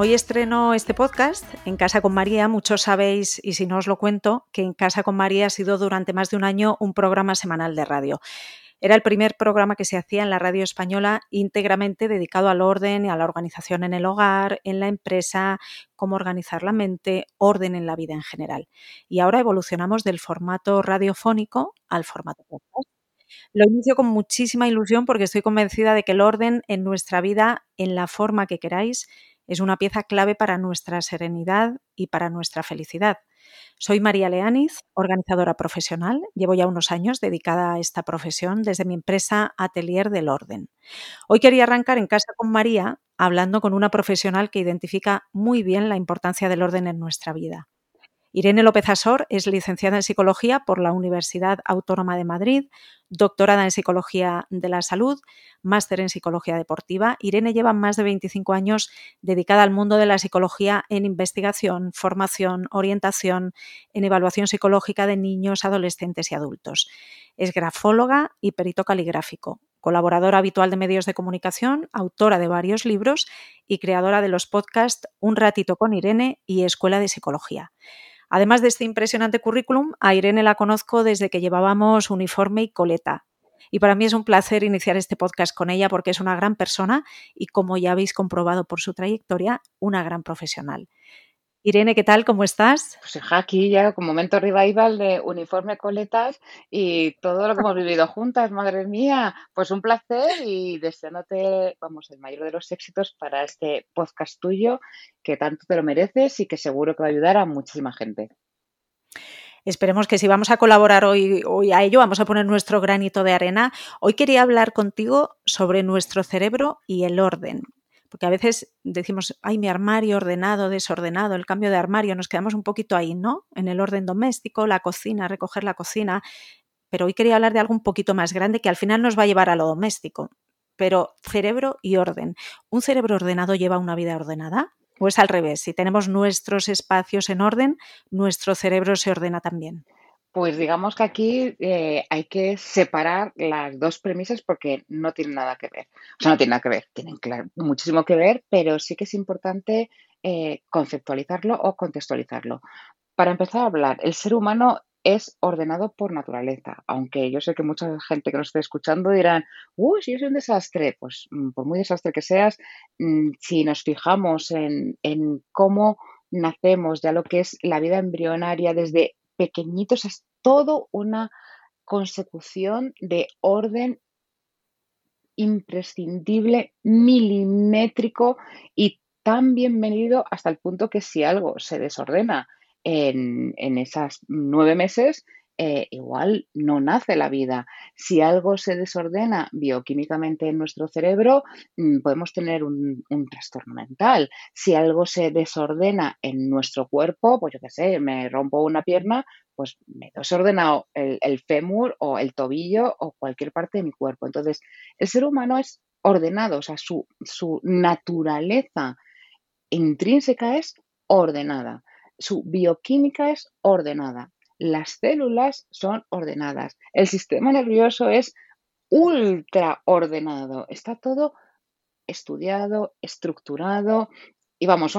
Hoy estreno este podcast en Casa con María. Muchos sabéis, y si no os lo cuento, que en Casa con María ha sido durante más de un año un programa semanal de radio. Era el primer programa que se hacía en la radio española íntegramente dedicado al orden y a la organización en el hogar, en la empresa, cómo organizar la mente, orden en la vida en general. Y ahora evolucionamos del formato radiofónico al formato podcast. Lo inicio con muchísima ilusión porque estoy convencida de que el orden en nuestra vida, en la forma que queráis, es una pieza clave para nuestra serenidad y para nuestra felicidad. Soy María Leaniz, organizadora profesional. Llevo ya unos años dedicada a esta profesión desde mi empresa Atelier del Orden. Hoy quería arrancar en casa con María hablando con una profesional que identifica muy bien la importancia del orden en nuestra vida. Irene López Asor es licenciada en Psicología por la Universidad Autónoma de Madrid, doctorada en Psicología de la Salud, máster en Psicología Deportiva. Irene lleva más de 25 años dedicada al mundo de la psicología en investigación, formación, orientación, en evaluación psicológica de niños, adolescentes y adultos. Es grafóloga y perito caligráfico, colaboradora habitual de medios de comunicación, autora de varios libros y creadora de los podcasts Un ratito con Irene y Escuela de Psicología. Además de este impresionante currículum, a Irene la conozco desde que llevábamos uniforme y coleta. Y para mí es un placer iniciar este podcast con ella porque es una gran persona y, como ya habéis comprobado por su trayectoria, una gran profesional. Irene, ¿qué tal? ¿Cómo estás? Pues aquí ya con momento revival de uniforme coletas y todo lo que hemos vivido juntas, madre mía, pues un placer y deseándote, vamos, el mayor de los éxitos para este podcast tuyo, que tanto te lo mereces y que seguro que va a ayudar a muchísima gente. Esperemos que si vamos a colaborar hoy, hoy a ello, vamos a poner nuestro granito de arena. Hoy quería hablar contigo sobre nuestro cerebro y el orden porque a veces decimos, ay, mi armario ordenado, desordenado, el cambio de armario, nos quedamos un poquito ahí, ¿no? En el orden doméstico, la cocina, recoger la cocina, pero hoy quería hablar de algo un poquito más grande que al final nos va a llevar a lo doméstico, pero cerebro y orden. ¿Un cerebro ordenado lleva una vida ordenada? ¿O es al revés? Si tenemos nuestros espacios en orden, nuestro cerebro se ordena también. Pues digamos que aquí eh, hay que separar las dos premisas porque no tienen nada que ver. O sea, no tienen nada que ver, tienen muchísimo que ver, pero sí que es importante eh, conceptualizarlo o contextualizarlo. Para empezar a hablar, el ser humano es ordenado por naturaleza, aunque yo sé que mucha gente que nos esté escuchando dirán, uy, si yo soy un desastre, pues mm, por muy desastre que seas, mm, si nos fijamos en, en cómo nacemos, ya lo que es la vida embrionaria desde pequeñitos, es todo una consecución de orden imprescindible, milimétrico y tan bienvenido hasta el punto que si algo se desordena en, en esas nueve meses, eh, igual no nace la vida. Si algo se desordena bioquímicamente en nuestro cerebro, mm, podemos tener un, trastorno mental. Si algo se desordena en nuestro cuerpo, pues yo qué sé, me rompo una pierna, pues me he desordenado el, el fémur o el tobillo o cualquier parte de mi cuerpo. Entonces, el ser humano es ordenado, o sea, su, su naturaleza intrínseca es ordenada, su bioquímica es ordenada las células son ordenadas, el sistema nervioso es ultra ordenado, está todo estudiado, estructurado y vamos,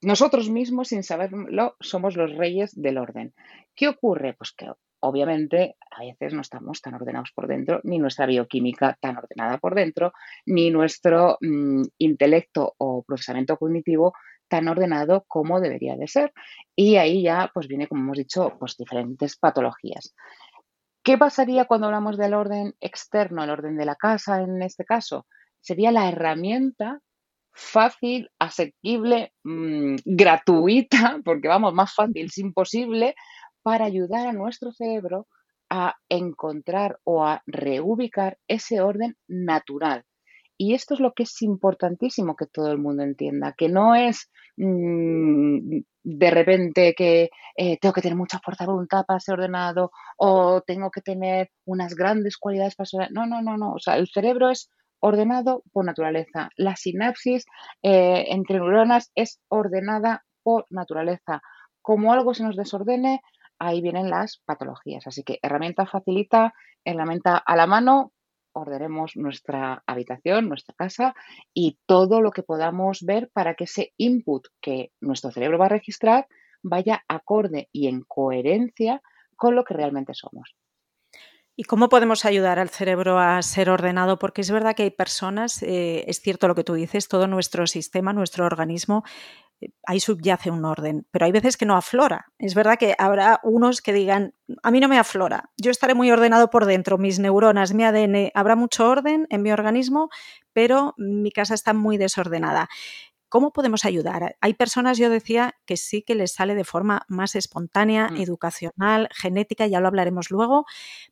nosotros mismos sin saberlo somos los reyes del orden. ¿Qué ocurre? Pues que obviamente a veces no estamos tan ordenados por dentro, ni nuestra bioquímica tan ordenada por dentro, ni nuestro mm, intelecto o procesamiento cognitivo tan ordenado como debería de ser. Y ahí ya pues viene, como hemos dicho, pues diferentes patologías. ¿Qué pasaría cuando hablamos del orden externo, el orden de la casa en este caso? Sería la herramienta fácil, asequible, mm, gratuita, porque vamos, más fácil es imposible, para ayudar a nuestro cerebro a encontrar o a reubicar ese orden natural y esto es lo que es importantísimo que todo el mundo entienda, que no es mm, de repente que eh, tengo que tener mucha fuerza de voluntad para ser ordenado o tengo que tener unas grandes cualidades para ser... No, no, no, no. O sea, el cerebro es ordenado por naturaleza. La sinapsis eh, entre neuronas es ordenada por naturaleza. Como algo se nos desordene, ahí vienen las patologías. Así que herramienta facilita, herramienta a la mano, ordenemos nuestra habitación, nuestra casa y todo lo que podamos ver para que ese input que nuestro cerebro va a registrar vaya acorde y en coherencia con lo que realmente somos. ¿Y cómo podemos ayudar al cerebro a ser ordenado? Porque es verdad que hay personas, eh, es cierto lo que tú dices, todo nuestro sistema, nuestro organismo, ahí subyace un orden, pero hay veces que no aflora. Es verdad que habrá unos que digan, a mí no me aflora, yo estaré muy ordenado por dentro, mis neuronas, mi ADN, habrá mucho orden en mi organismo, pero mi casa está muy desordenada. ¿Cómo podemos ayudar? Hay personas, yo decía, que sí que les sale de forma más espontánea, mm. educacional, genética, ya lo hablaremos luego,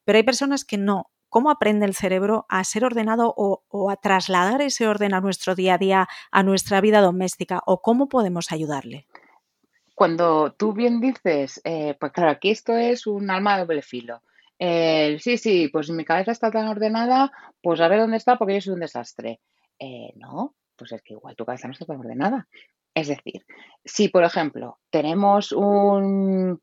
pero hay personas que no. ¿Cómo aprende el cerebro a ser ordenado o, a trasladar ese orden a nuestro día a día, a nuestra vida doméstica? ¿O cómo podemos ayudarle? Cuando tú bien dices, eh, pues claro, aquí esto es un alma de doble filo. sí, sí, pues mi cabeza está tan ordenada, pues a ver dónde está porque yo soy un desastre. Eh, no, pues es que igual tu cabeza no está tan ordenada. Es decir, si por ejemplo tenemos un,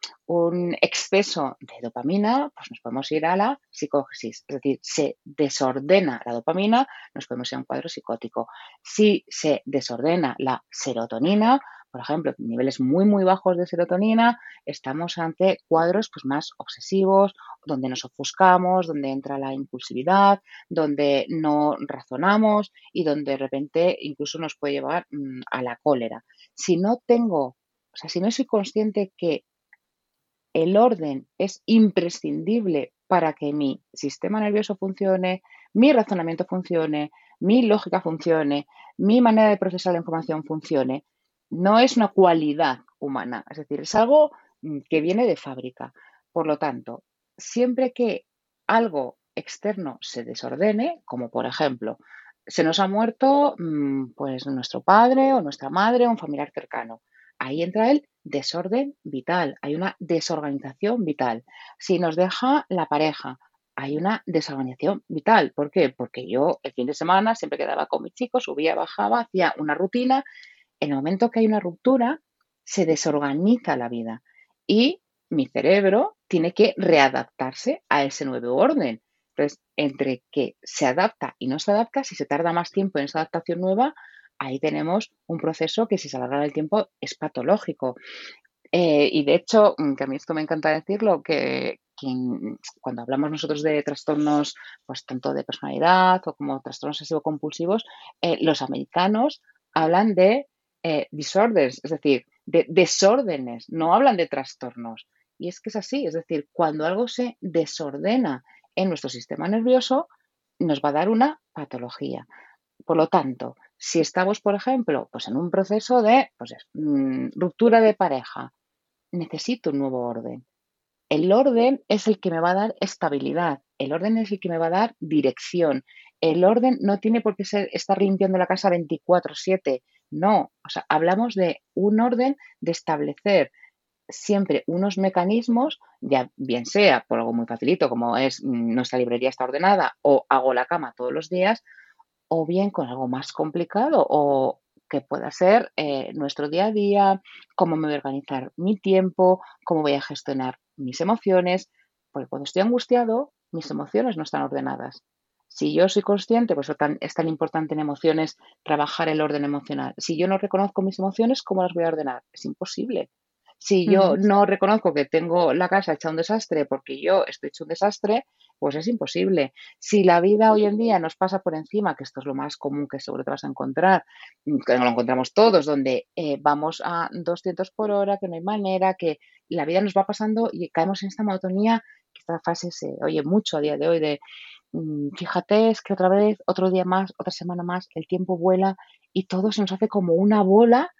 exceso de dopamina, pues nos podemos ir a la psicogesis. Es decir, se desordena la dopamina, nos podemos ir a un cuadro psicótico. Si se desordena la serotonina, por ejemplo, niveles muy, muy bajos de serotonina, estamos ante cuadros pues, más obsesivos, donde nos ofuscamos, donde entra la impulsividad, donde no razonamos y donde de repente incluso nos puede llevar mm, a la cólera. Si no tengo, o sea, si no soy consciente que el orden es imprescindible para que mi sistema nervioso funcione, mi razonamiento funcione, mi lógica funcione, mi manera de procesar la información funcione, no es una cualidad humana, es decir, es algo mm, que viene de fábrica. Por lo tanto, siempre que algo externo se desordene, como por ejemplo, se nos ha muerto mm, pues nuestro padre o nuestra madre o un familiar cercano. Ahí entra el desorden vital, hay una desorganización vital. Si nos deja la pareja, hay una desorganización vital. ¿Por qué? Porque yo el fin de semana siempre quedaba con mis chicos, subía, bajaba, hacía una rutina en el momento que hay una ruptura, se desorganiza la vida y mi cerebro tiene que readaptarse a ese nuevo orden. Entonces, entre que se adapta y no se adapta, si se tarda más tiempo en esa adaptación nueva, ahí tenemos un proceso que si se alarga el tiempo es patológico. Eh, y de hecho, mm, que a mí esto me encanta decirlo, que, cuando hablamos nosotros de trastornos, pues tanto de personalidad o como trastornos obsesivo-compulsivos, eh, los americanos hablan de eh, disorders, es decir, de desórdenes, no hablan de trastornos. Y es que es así, es decir, cuando algo se desordena en nuestro sistema nervioso, nos va a dar una patología. Por lo tanto, si estamos, por ejemplo, pues en un proceso de pues, mm, ruptura de pareja, necesito un nuevo orden. El orden es el que me va a dar estabilidad, el orden es el que me va a dar dirección. El orden no tiene por qué ser estar limpiando la casa 24/7, no, o sea, hablamos de un orden de establecer siempre unos mecanismos, ya bien sea por algo muy facilito como es mm, nuestra librería está ordenada o hago la cama todos los días, o bien con algo más complicado o que pueda ser eh, nuestro día a día, cómo me voy a organizar mi tiempo, cómo voy a gestionar mis emociones, porque cuando estoy angustiado, mis emociones no están ordenadas. Si yo soy consciente, pues es tan importante en emociones trabajar el orden emocional. Si yo no reconozco mis emociones, ¿cómo las voy a ordenar? Es imposible. Si yo no reconozco que tengo la casa hecha un desastre porque yo estoy hecho un desastre, pues es imposible. Si la vida hoy en día nos pasa por encima, que esto es lo más común que seguro te vas a encontrar, mm, que no lo encontramos todos, donde eh, vamos a 200 por hora, que no hay manera, que la vida nos va pasando y caemos en esta monotonía, que esta fase se oye mucho a día de hoy de fíjate, es que otra vez, otro día más, otra semana más, el tiempo vuela y todo se nos hace como una bola,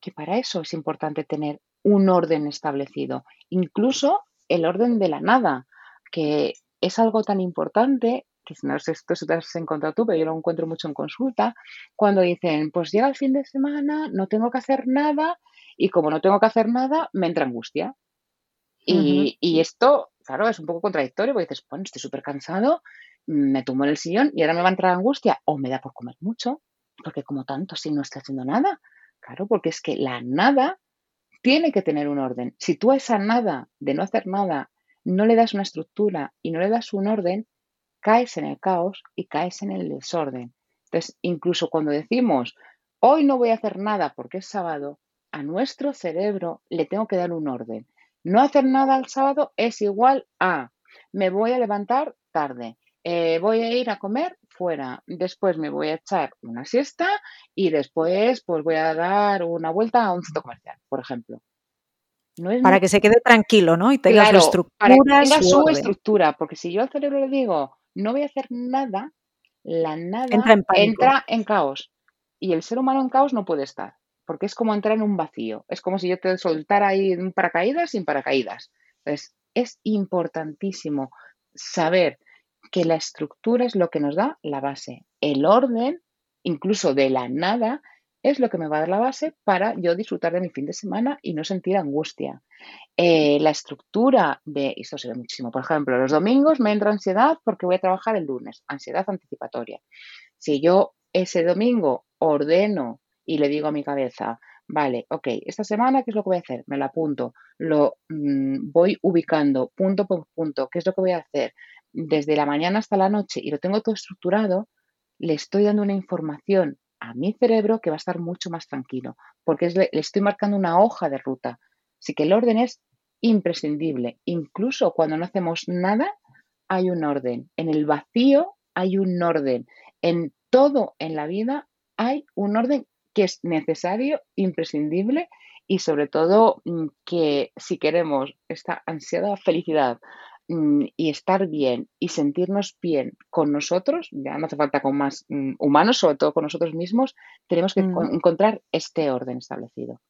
que para eso es importante tener un orden establecido, incluso el orden de la nada, que es algo tan importante que no sé esto si te has encontrado tú, pero yo lo encuentro mucho en consulta, cuando dicen, pues llega el fin de semana, no tengo que hacer nada y como no tengo que hacer nada, me entra angustia. Y, y esto, claro, es un poco contradictorio porque dices, bueno, estoy súper cansado, me tumbo en el sillón y ahora me va a entrar angustia o me da por comer mucho, porque como tanto si no estoy haciendo nada. Claro, porque es que la nada tiene que tener un orden. Si tú a esa nada de no hacer nada no le das una estructura y no le das un orden, caes en el caos y caes en el desorden. Entonces, incluso cuando decimos, hoy no voy a hacer nada porque es sábado, a nuestro cerebro le tengo que dar un orden. No hacer nada el sábado es igual a me voy a levantar tarde, eh, voy a ir a comer fuera, después me voy a echar una siesta y después pues voy a dar una vuelta a un centro comercial, por ejemplo para que se quede tranquilo, ¿no? Y tenga su estructura. Para que tenga su, estructura, porque si yo al cerebro le digo, no voy a hacer nada, la nada entra en, caos. Y el ser humano en caos no puede estar, porque es como entrar en un vacío. Es como si yo te soltara ahí un paracaídas sin paracaídas. Entonces, es importantísimo saber que la estructura es lo que nos da la base. El orden, incluso de la nada, es lo que me va a dar la base para yo disfrutar de mi fin de semana y no sentir angustia. Eh, la estructura de, esto se ve muchísimo, por ejemplo, los domingos me entra ansiedad porque voy a trabajar el lunes, ansiedad anticipatoria. Si yo ese domingo ordeno y le digo a mi cabeza, vale, ok, esta semana, ¿qué es lo que voy a hacer? Me lo apunto, lo mm, voy ubicando punto por punto, ¿qué es lo que voy a hacer? Desde la mañana hasta la noche y lo tengo todo estructurado, le estoy dando una información a mi cerebro que va a estar mucho más tranquilo, porque le, estoy marcando una hoja de ruta. Así que el orden es imprescindible. Incluso cuando no hacemos nada, hay un orden. En el vacío hay un orden. En todo en la vida hay un orden que es necesario, imprescindible y sobre todo mm, que si queremos esta ansiada felicidad, Mm, y estar bien y sentirnos bien con nosotros, ya no hace falta con más mm, humanos, sobre todo con nosotros mismos, tenemos que mm. encontrar este orden establecido.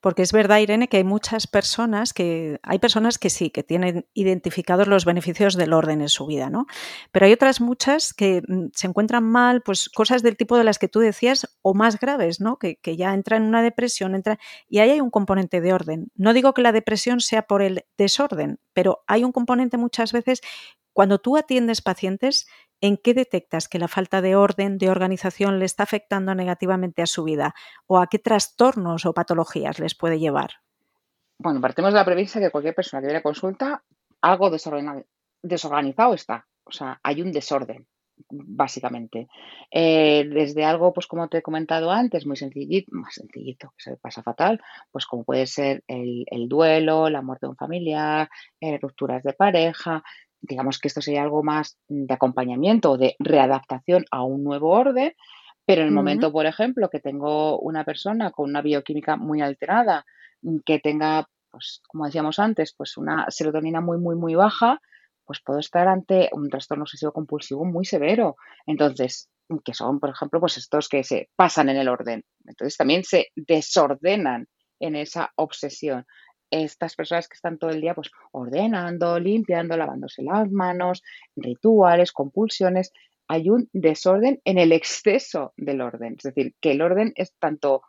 Porque es verdad, Irene, que hay muchas personas que, hay personas que sí, que tienen identificados los beneficios del orden en su vida, ¿no? Pero hay otras muchas que mm, se encuentran mal, pues cosas del tipo de las que tú decías o más graves, ¿no? Que, que ya entran en una depresión, entra, y ahí hay un componente de orden. No digo que la depresión sea por el desorden, pero hay un componente muchas veces cuando tú atiendes pacientes ¿en qué detectas que la falta de orden, de organización le está afectando negativamente a su vida? ¿O a qué trastornos o patologías les puede llevar? Bueno, partimos de la premisa que cualquier persona que viene a consulta, algo desorganizado, está. O sea, hay un desorden, básicamente. Eh, desde algo, pues como te he comentado antes, muy sencillito, más sencillito, que se pasa fatal, pues como puede ser el, duelo, la muerte de un familiar, eh, rupturas de pareja, digamos que esto sería algo más de acompañamiento o de readaptación a un nuevo orden, pero en el momento, por ejemplo, que tengo una persona con una bioquímica muy alterada, mm, que tenga, pues como decíamos antes, pues una serotonina muy, muy, muy baja, pues puedo estar ante un trastorno obsesivo compulsivo muy severo. Entonces, que son, por ejemplo, pues estos que se pasan en el orden. Entonces también se desordenan en esa obsesión estas personas que están todo el día pues ordenando, limpiando, lavándose las manos, rituales, compulsiones, hay un desorden en el exceso del orden. Es decir, que el orden es tanto,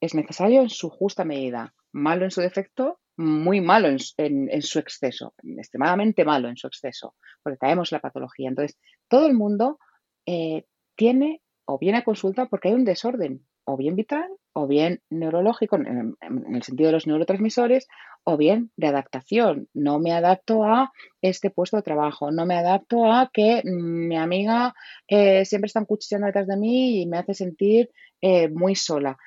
es necesario en su justa medida, malo en su defecto, muy malo en, su exceso, extremadamente malo en su exceso, porque caemos la patología. Entonces, todo el mundo eh, tiene o viene a consulta porque hay un desorden o bien vital o bien neurológico, en, el sentido de los neurotransmisores, o bien de adaptación. No me adapto a este puesto de trabajo, no me adapto a que mi amiga eh, siempre está cuchillando detrás de mí y me hace sentir eh, muy sola.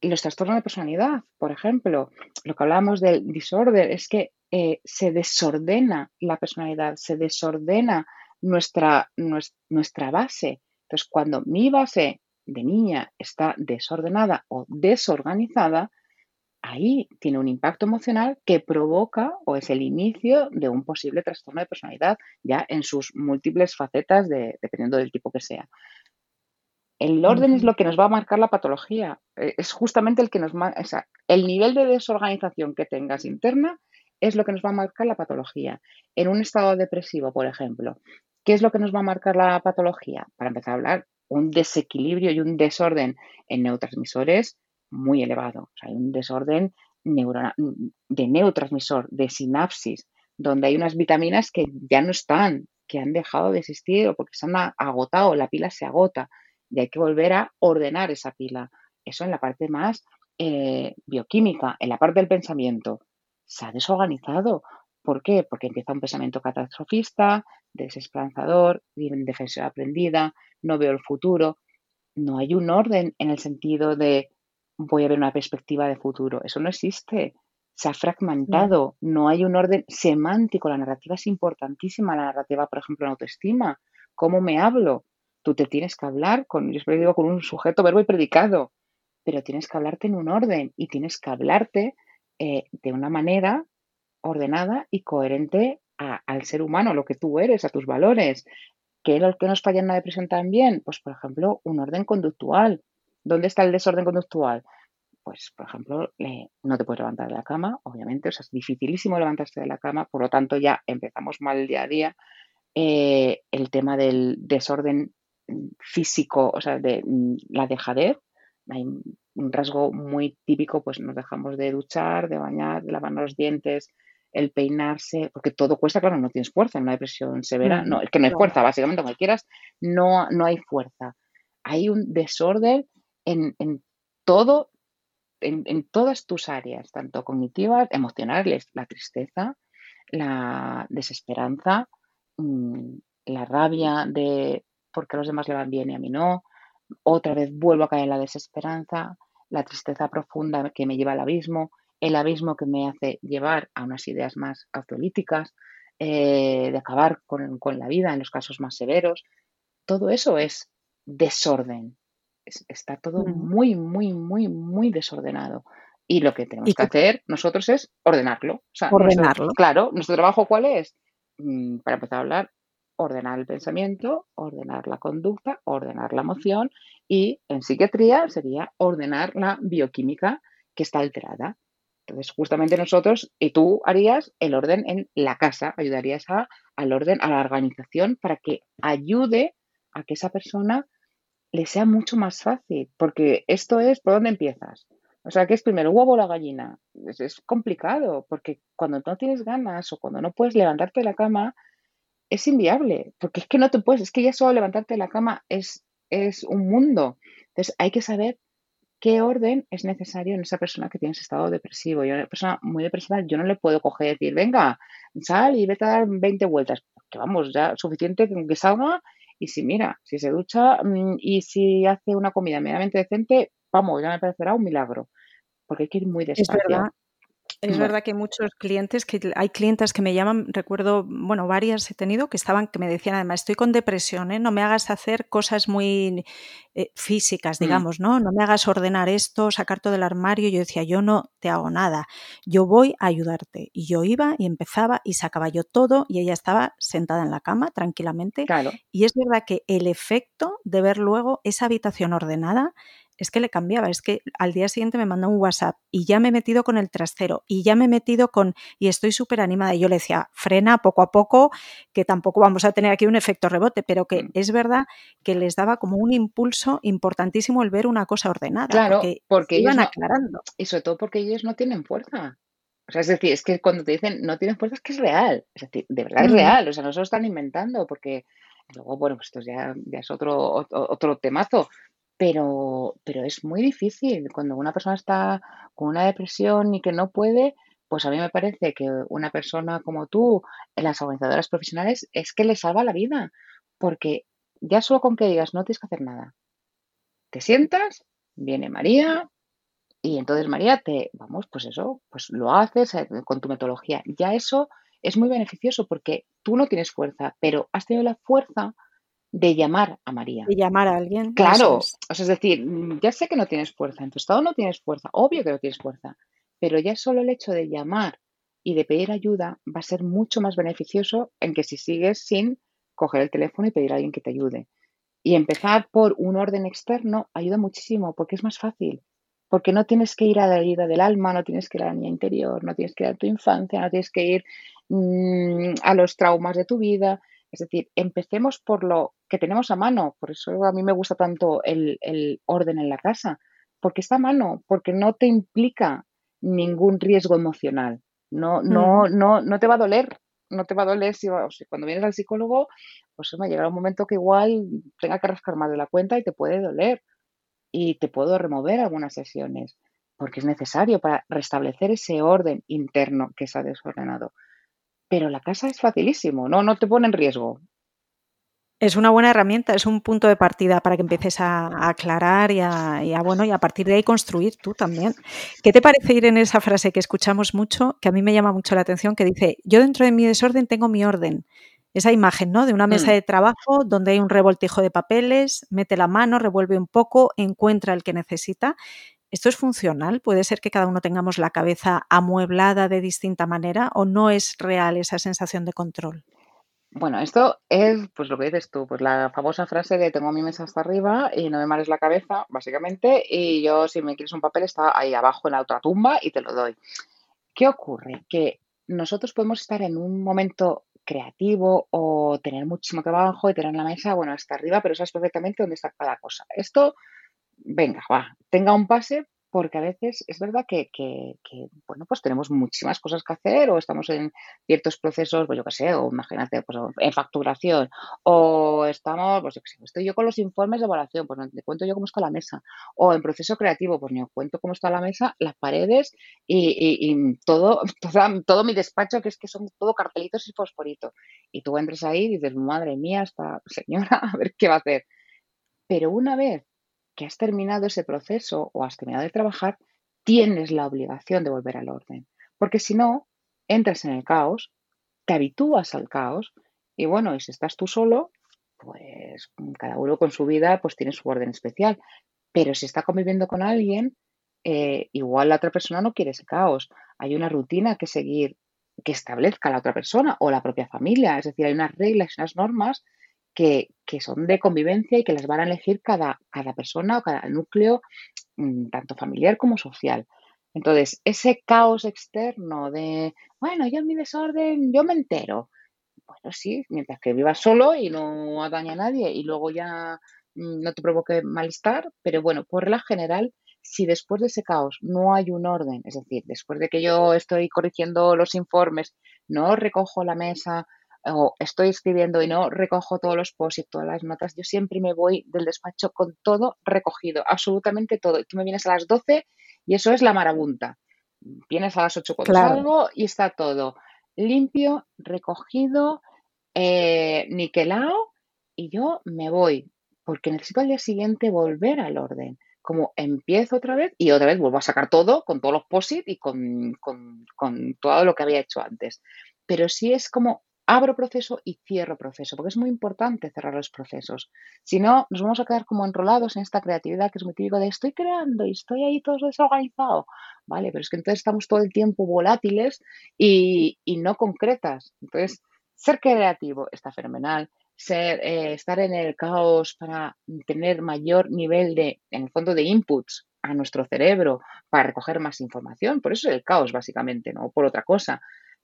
Los trastornos de personalidad, por ejemplo, lo que hablábamos del disorder, es que eh, se desordena la personalidad, se desordena nuestra, nuestra base. Entonces, cuando mi base de niña está desordenada o desorganizada, ahí tiene un impacto emocional que provoca o es el inicio de un posible trastorno de personalidad ya en sus múltiples facetas dependiendo del tipo que sea. El orden es lo que nos va a marcar la patología, eh, es justamente el que nos el nivel de desorganización que tengas interna es lo que nos va a marcar la patología. En un estado depresivo, por ejemplo, ¿Qué es lo que nos va a marcar la patología? Para empezar a hablar, un desequilibrio y un desorden en neurotransmisores muy elevado. Hay un desorden de neurotransmisor, de sinapsis, donde hay unas vitaminas que ya no están, que han dejado de existir o porque se han agotado, la pila se agota y hay que volver a ordenar esa pila. Eso en la parte más eh, bioquímica, en la parte del pensamiento. Se ha desorganizado. ¿Por qué? Porque empieza un pensamiento catastrofista, desesperanzador, defensa aprendida, no veo el futuro. No hay un orden en el sentido de voy a ver una perspectiva de futuro. Eso no existe. Se ha fragmentado. No hay un orden semántico. La narrativa es importantísima. La narrativa, por ejemplo, en autoestima. ¿Cómo me hablo? Tú te tienes que hablar con, yo siempre digo, con un sujeto, verbo y predicado, pero tienes que hablarte en un orden y tienes que hablarte eh, de una manera ordenada y coherente al ser humano, lo que tú eres, a tus valores. ¿Qué es lo que nos falla en la depresión también? Pues, por ejemplo, un orden conductual. ¿Dónde está el desorden conductual? Pues, por ejemplo, no te puedes levantar de la cama, obviamente, o sea, es dificilísimo levantarse de la cama, por lo tanto ya empezamos mal día a día. Eh, el tema del desorden físico, o sea, de mm, la dejadez, hay un rasgo muy típico, pues nos dejamos de duchar, de bañar, de lavarnos los dientes, el peinarse, porque todo cuesta, claro, no tienes fuerza en una depresión severa, no, es que no hay fuerza, básicamente, como quieras, no, no hay fuerza. Hay un desorden en, todo, en, todas tus áreas, tanto cognitivas, emocionales, la tristeza, la desesperanza, mm, la rabia de por qué a los demás le van bien y a mí no, otra vez vuelvo a caer en la desesperanza, la tristeza profunda que me lleva al abismo, el abismo que me hace llevar a unas ideas más autolíticas, eh, de acabar con, la vida en los casos más severos. Todo eso es desorden. está todo muy, muy, muy, muy desordenado. Y lo que tenemos que hacer nosotros es ordenarlo. ordenarlo. claro, nuestro trabajo cuál es? Mm, para empezar a hablar, ordenar el pensamiento, ordenar la conducta, ordenar la emoción y en psiquiatría sería ordenar la bioquímica que está alterada. Entonces, justamente nosotros y tú harías el orden en la casa, ayudarías a, al orden, a la organización para que ayude a que esa persona le sea mucho más fácil, porque esto es por dónde empiezas. O sea, ¿qué es primero, el huevo o la gallina? Es, es complicado, porque cuando no tienes ganas o cuando no puedes levantarte de la cama, es inviable, porque es que no te puedes, es que ya solo levantarte de la cama es, es un mundo. Entonces hay que saber qué orden es necesario en esa persona que tiene ese estado depresivo. Yo, una persona muy depresiva, yo no le puedo coger y decir, venga, sal y vete a dar 20 vueltas, porque vamos, ya suficiente con que salga y si mira, si se ducha mm, y si hace una comida medianamente decente, vamos, ya me parecerá un milagro, porque hay que ir muy despacio. Es verdad que hay muchos clientes, que hay clientes que me llaman, recuerdo, bueno, varias he tenido que estaban, que me decían además, estoy con depresión, ¿eh? no me hagas hacer cosas muy eh, físicas, mm. digamos, ¿no? No me hagas ordenar esto, sacar todo el armario. Yo decía, yo no te hago nada, yo voy a ayudarte. Y yo iba y empezaba y sacaba yo todo y ella estaba sentada en la cama tranquilamente. Claro. Y es verdad que el efecto de ver luego esa habitación ordenada es que le cambiaba, es que al día siguiente me mandó un WhatsApp y ya me he metido con el trasero y ya me he metido con, y estoy súper animada. Y yo le decía, frena poco a poco, que tampoco vamos a tener aquí un efecto rebote, pero que mm. es verdad que les daba como un impulso importantísimo el ver una cosa ordenada. Claro, porque, iban aclarando. Y sobre todo porque ellos no tienen fuerza. O sea, es decir, es que cuando te dicen no tienen fuerza es que es real. Es decir, de verdad es real. O sea, no se lo están inventando porque luego, bueno, pues esto ya, ya es otro, otro temazo. Pero, pero es muy difícil cuando una persona está con una depresión y que no puede, pues a mí me parece que una persona como tú, las organizadoras profesionales, es que le salva la vida, porque ya solo con que digas no tienes que hacer nada, te sientas, viene María y entonces María te, vamos, pues eso, pues lo haces eh, con tu metodología. Ya eso es muy beneficioso porque tú no tienes fuerza, pero has tenido la fuerza de llamar a María. De llamar a alguien. Claro, es. o sea, es decir, mm, ya sé que no tienes fuerza, en tu estado no tienes fuerza, obvio que no tienes fuerza, pero ya solo el hecho de llamar y de pedir ayuda va a ser mucho más beneficioso en que si sigues sin coger el teléfono y pedir a alguien que te ayude. Y empezar por un orden externo ayuda muchísimo porque es más fácil. Porque no tienes que ir a la ayuda del alma, no tienes que ir a la niña interior, no tienes que ir a tu infancia, no tienes que ir mm, a los traumas de tu vida, Es decir, empecemos por lo que tenemos a mano. Por eso a mí me gusta tanto el, orden en la casa, porque está a mano, porque no te implica ningún riesgo emocional. No, no, mm. no, no te va a doler, no te va a doler si, cuando vienes al psicólogo, pues me llegará un momento que igual tenga que rascar más de la cuenta y te puede doler y te puedo remover algunas sesiones porque es necesario para restablecer ese orden interno que se ha desordenado. Pero la casa es facilísimo, no, no te pone en riesgo. Es una buena herramienta, es un punto de partida para que empieces a, aclarar y a, bueno, y a partir de ahí construir tú también. ¿Qué te parece ir en esa frase que escuchamos mucho, que a mí me llama mucho la atención, que dice, yo dentro de mi desorden tengo mi orden? Esa imagen, ¿no? De una mesa mm. de trabajo donde hay un revoltijo de papeles, mete la mano, revuelve un poco, encuentra el que necesita ¿Esto es funcional? ¿Puede ser que cada uno tengamos la cabeza amueblada de distinta manera o no es real esa sensación de control? Bueno, esto es pues lo que dices tú, pues la famosa frase de tengo mi mesa hasta arriba y no me mares la cabeza, básicamente, y yo si me quieres un papel está ahí abajo en la otra tumba y te lo doy. ¿Qué ocurre? Que nosotros podemos estar en un momento creativo o tener muchísimo trabajo y tener la mesa, bueno, hasta arriba, pero sabes perfectamente dónde está cada cosa. Esto venga, va, tenga un pase porque a veces es verdad que, bueno, pues tenemos muchísimas cosas que hacer o estamos en ciertos procesos, pues yo qué sé, o imagínate, pues en facturación, o estamos, pues yo qué sé, estoy yo con los informes de evaluación, pues te cuento yo cómo está la mesa, o en proceso creativo, pues ni os cuento cómo está la mesa, las paredes y, todo, todo mi despacho, que es que son todo cartelitos y fosforito. Y tú entras ahí y dices, madre mía, esta señora, a ver qué va a hacer. Pero una vez que has terminado ese proceso o has terminado de trabajar, tienes la obligación de volver al orden. Porque si no, entras en el caos, te habitúas al caos y bueno, y si estás tú solo, pues cada uno con su vida pues tiene su orden especial. Pero si está conviviendo con alguien, eh, igual la otra persona no quiere ese caos. Hay una rutina que seguir que establezca la otra persona o la propia familia. Es decir, hay unas reglas, unas normas que, son de convivencia y que las van a elegir cada, cada persona o cada núcleo, mm, tanto familiar como social. Entonces, ese caos externo de, bueno, yo en mi desorden, yo me entero. Bueno, sí, mientras que vivas solo y no daña a nadie y luego ya mm, no te provoque malestar, pero bueno, por regla general, si después de ese caos no hay un orden, es decir, después de que yo estoy corrigiendo los informes, no recojo la mesa, o estoy escribiendo y no recojo todos los posts y todas las notas, yo siempre me voy del despacho con todo recogido, absolutamente todo. Y tú me vienes a las 12 y eso es la marabunta. Vienes a las 8 cuando salgo y está todo limpio, recogido, eh, niquelado y yo me voy porque necesito al día siguiente volver al orden. Como empiezo otra vez y otra vez vuelvo a sacar todo con todos los posit y con, con, con todo lo que había hecho antes. Pero sí es como abro proceso y cierro proceso, porque es muy importante cerrar los procesos. Si no, nos vamos a quedar como enrolados en esta creatividad que es muy típico de estoy creando y estoy ahí todo desorganizado. Vale, pero es que entonces estamos todo el tiempo volátiles y, no concretas. Entonces, ser creativo está fenomenal. Ser, eh, estar en el caos para tener mayor nivel de, en el fondo, de inputs a nuestro cerebro para recoger más información. Por eso es el caos, básicamente, no por otra cosa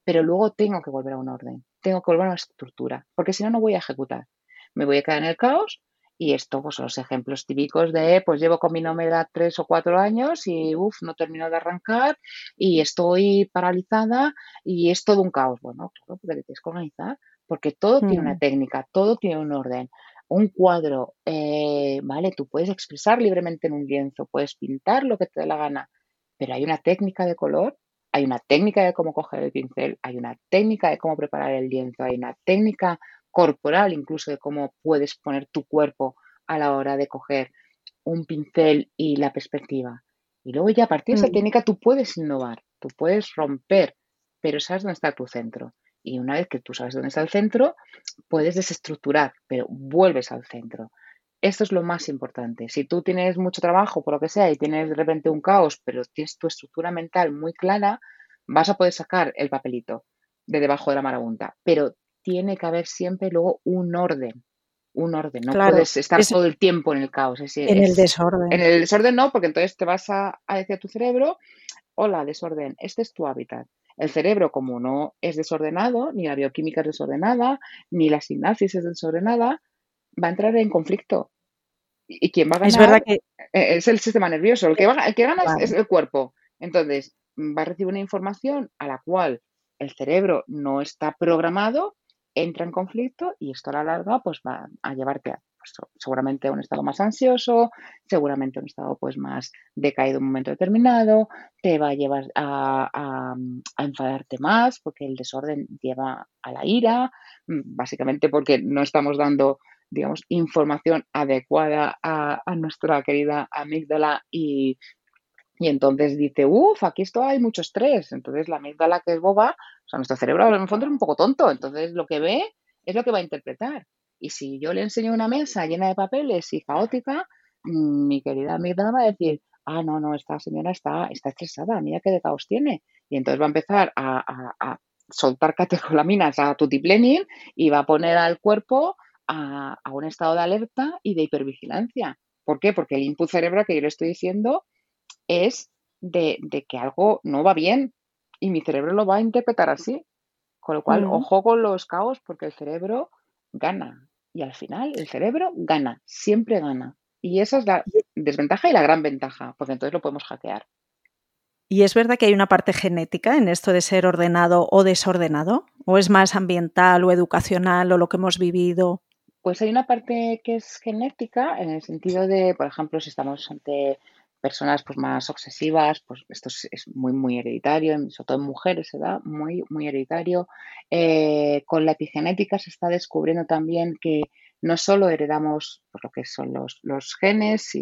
pero luego tengo que volver a un orden, tengo que volver a una estructura, porque si no, no voy a ejecutar. Me voy a quedar en el caos y esto pues, son los ejemplos típicos de, pues llevo con mi nómada tres o cuatro años y, uff, no termino de arrancar y estoy paralizada y es todo un caos. Bueno, claro, porque te tienes que organizar, porque todo tiene una mm. técnica, todo tiene un orden. Un cuadro, eh, vale, tú puedes expresar libremente en un lienzo, puedes pintar lo que te dé la gana, pero hay una técnica de color hay una técnica de cómo coger el pincel, hay una técnica de cómo preparar el lienzo, hay una técnica corporal incluso de cómo puedes poner tu cuerpo a la hora de coger un pincel y la perspectiva. Y luego ya a partir de esa mm. técnica tú puedes innovar, tú puedes romper, pero sabes dónde está tu centro. Y una vez que tú sabes dónde está el centro, puedes desestructurar, pero vuelves al centro. Esto es lo más importante. Si tú tienes mucho trabajo, por lo que sea, y tienes de repente un caos, pero tienes tu estructura mental muy clara, vas a poder sacar el papelito de debajo de la marabunta. Pero tiene que haber siempre luego un orden. Un orden. No puedes estar todo el tiempo en el caos. en el desorden. En el desorden no, porque entonces te vas a, a decir a tu cerebro, hola, desorden, este es tu hábitat. el cerebro, como no es desordenado, ni la bioquímica es desordenada, ni la sinapsis es desordenada, va a entrar en conflicto. Y quien va a ganar es, verdad que... E-, es el sistema nervioso. El que, va, el que gana es, el cuerpo. Entonces, va a recibir una información a la cual el cerebro no está programado, entra en conflicto y esto a la larga pues, va a llevarte a, pues, seguramente a un estado más ansioso, seguramente a un estado pues, más decaído en un momento determinado, te va a llevar a, a enfadarte más porque el desorden lleva a la ira, mm, básicamente porque no estamos dando digamos, información adecuada a, nuestra querida amígdala y, y entonces dice, uff, aquí esto hay mucho estrés. Entonces la amígdala que es boba, o sea, nuestro cerebro en el fondo es un poco tonto, entonces lo que ve es lo que va a interpretar. Y si yo le enseño una mesa llena de papeles y caótica, mm, mi querida amígdala va a decir, ah, no, no, esta señora está, está estresada, mira qué de caos tiene. Y entonces va a empezar a, a, a soltar catecolaminas a tutiplenium y va a poner al cuerpo a, un estado de alerta y de hipervigilancia. ¿Por qué? Porque el input cerebral que yo le estoy diciendo es de, que algo no va bien y mi cerebro lo va a interpretar así. Con lo cual, ojo con los caos porque el cerebro gana. Y al final, el cerebro gana, siempre gana. Y esa es la desventaja y la gran ventaja, porque entonces lo podemos hackear. ¿Y es verdad que hay una parte genética en esto de ser ordenado o desordenado? ¿O es más ambiental o educacional o lo que hemos vivido? Pues hay una parte que es genética, en el sentido de, por ejemplo, si estamos ante personas pues, más obsesivas, pues esto es, muy, muy hereditario, sobre todo en mujeres se da muy, muy hereditario. Eh, con la epigenética se está descubriendo también que no solo heredamos pues, lo que son los, los genes,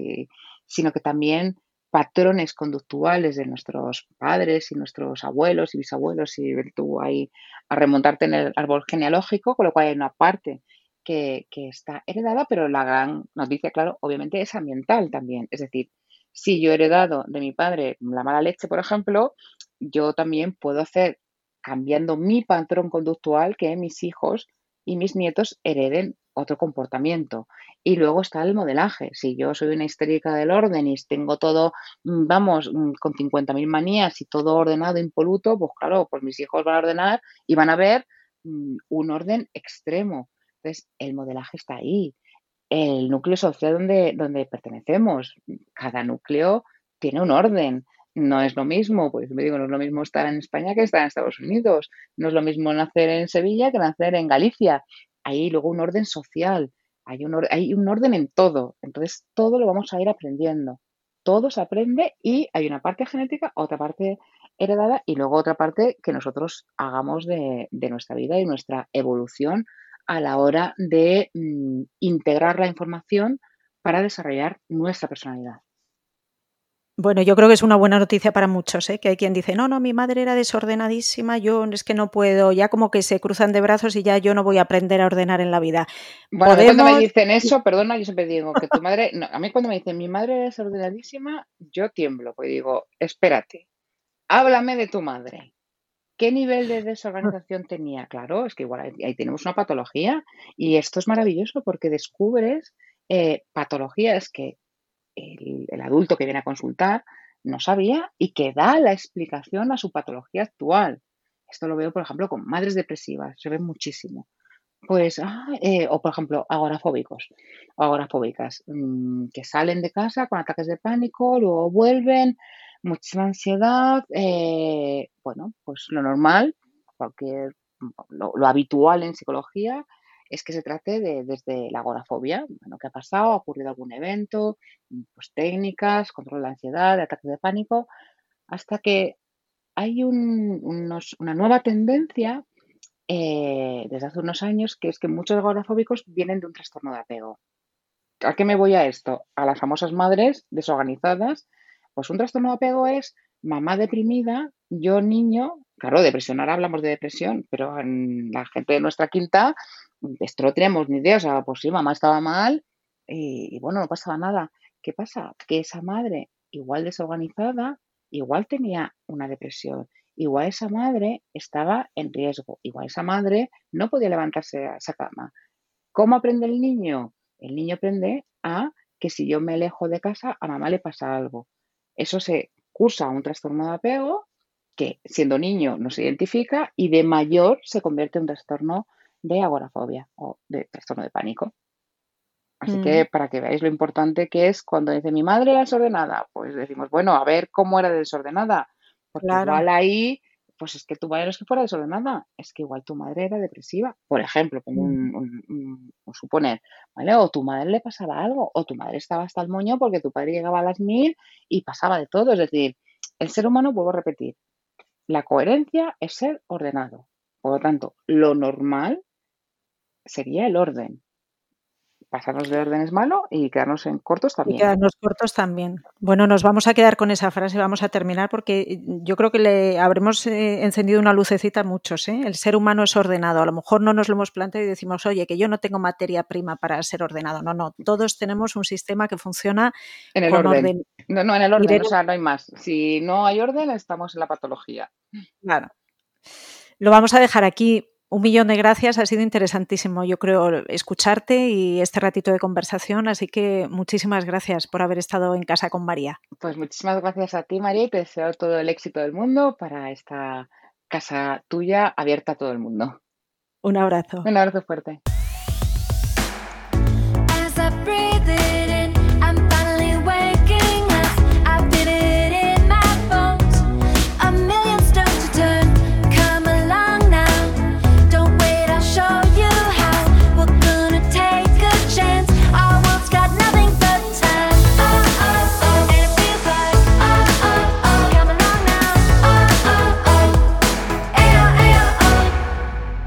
sino que también patrones conductuales de nuestros padres y nuestros abuelos y bisabuelos, y tú ahí a remontarte en el árbol genealógico, con lo cual hay una parte que, está heredada, pero la gran noticia, claro, obviamente es ambiental también. Es decir, si yo he heredado de mi padre la mala leche, por ejemplo, yo también puedo hacer, cambiando mi patrón conductual, que mis hijos y mis nietos hereden otro comportamiento. Y luego está el modelaje. Si yo soy una histérica del orden y tengo todo, mm, vamos, mm, con 50.000 manías y todo ordenado, impoluto, pues claro, pues mis hijos van a ordenar y van a ver mm, un orden extremo. Entonces, el modelaje está ahí. El núcleo social donde, donde pertenecemos, cada núcleo tiene un orden. No es lo mismo, pues me digo, no es lo mismo estar en España que estar en Estados Unidos. No es lo mismo nacer en Sevilla que nacer en Galicia. Hay luego un orden social, hay un, hay un orden en todo. Entonces, todo lo vamos a ir aprendiendo. Todo se aprende y hay una parte genética, otra parte heredada y luego otra parte que nosotros hagamos de, de nuestra vida y nuestra evolución a la hora de mm, integrar la información para desarrollar nuestra personalidad. Bueno, yo creo que es una buena noticia para muchos, ¿eh? que hay quien dice, no, no, mi madre era desordenadísima, yo es que no puedo, ya como que se cruzan de brazos y ya yo no voy a aprender a ordenar en la vida. Bueno, cuando me dicen eso, perdona, yo siempre digo que tu madre, a mí cuando me dicen mi madre era desordenadísima, yo tiemblo, porque digo, espérate, háblame de tu madre. ¿Qué nivel de desorganización tenía? Claro, es que igual ahí, tenemos una patología y esto es maravilloso porque descubres eh, patologías que el, adulto que viene a consultar no sabía y que da la explicación a su patología actual. Esto lo veo, por ejemplo, con madres depresivas, se ve muchísimo. Pues, ah, eh, o por ejemplo, agorafóbicos o agorafóbicas, mm, que salen de casa con ataques de pánico, luego vuelven, muchísima ansiedad, eh, bueno, pues lo normal, cualquier, lo, habitual en psicología es que se trate de desde la agorafobia, bueno, ¿qué ha pasado? ¿Ha ocurrido algún evento? Pues técnicas, control de ansiedad, de ataques de pánico, hasta que hay una nueva tendencia eh, desde hace unos años que es que muchos agorafóbicos vienen de un trastorno de apego. ¿A qué me voy a esto? A las famosas madres desorganizadas pues un trastorno de apego es mamá deprimida, yo niño, claro, depresión, ahora hablamos de depresión, pero en la gente de nuestra quinta, esto no tenemos ni idea, o sea, pues sí, mamá estaba mal y, bueno, no pasaba nada. ¿Qué pasa? Que esa madre, igual desorganizada, igual tenía una depresión, igual esa madre estaba en riesgo, igual esa madre no podía levantarse a esa cama. ¿Cómo aprende el niño? El niño aprende a que si yo me alejo de casa, a mamá le pasa algo. Eso se cursa un trastorno de apego que siendo niño no se identifica y de mayor se convierte en un trastorno de agorafobia o de trastorno de pánico. Así que mm. para que veáis lo importante que es cuando dice mi madre era desordenada, pues decimos, bueno, a ver cómo era desordenada. Porque igual ahí, pues es que tu madre no es que fuera desordenada, es que igual tu madre era depresiva, por ejemplo, como un, un, suponer, ¿vale? O tu madre le pasaba algo, o tu madre estaba hasta el moño porque tu padre llegaba a las mil y pasaba de todo. Es decir, el ser humano, vuelvo a repetir, la coherencia es ser ordenado. Por lo tanto, lo normal sería el orden pasarnos de orden es malo y quedarnos en cortos también. Y quedarnos cortos también. Bueno, nos vamos a quedar con esa frase, vamos a terminar porque yo creo que le habremos eh, encendido una lucecita a muchos. ¿eh? El ser humano es ordenado. A lo mejor no nos lo hemos planteado y decimos, oye, que yo no tengo materia prima para ser ordenado. No, no, todos tenemos un sistema que funciona en el orden. No, no, en el orden, o sea, no hay más. Si no hay orden, estamos en la patología. Claro. Lo vamos a dejar aquí un millón de gracias, ha sido interesantísimo, yo creo, escucharte y este ratito de conversación, así que muchísimas gracias por haber estado en casa con María. Pues muchísimas gracias a ti, María, y te deseo todo el éxito del mundo para esta casa tuya abierta a todo el mundo. Un abrazo. Un abrazo fuerte.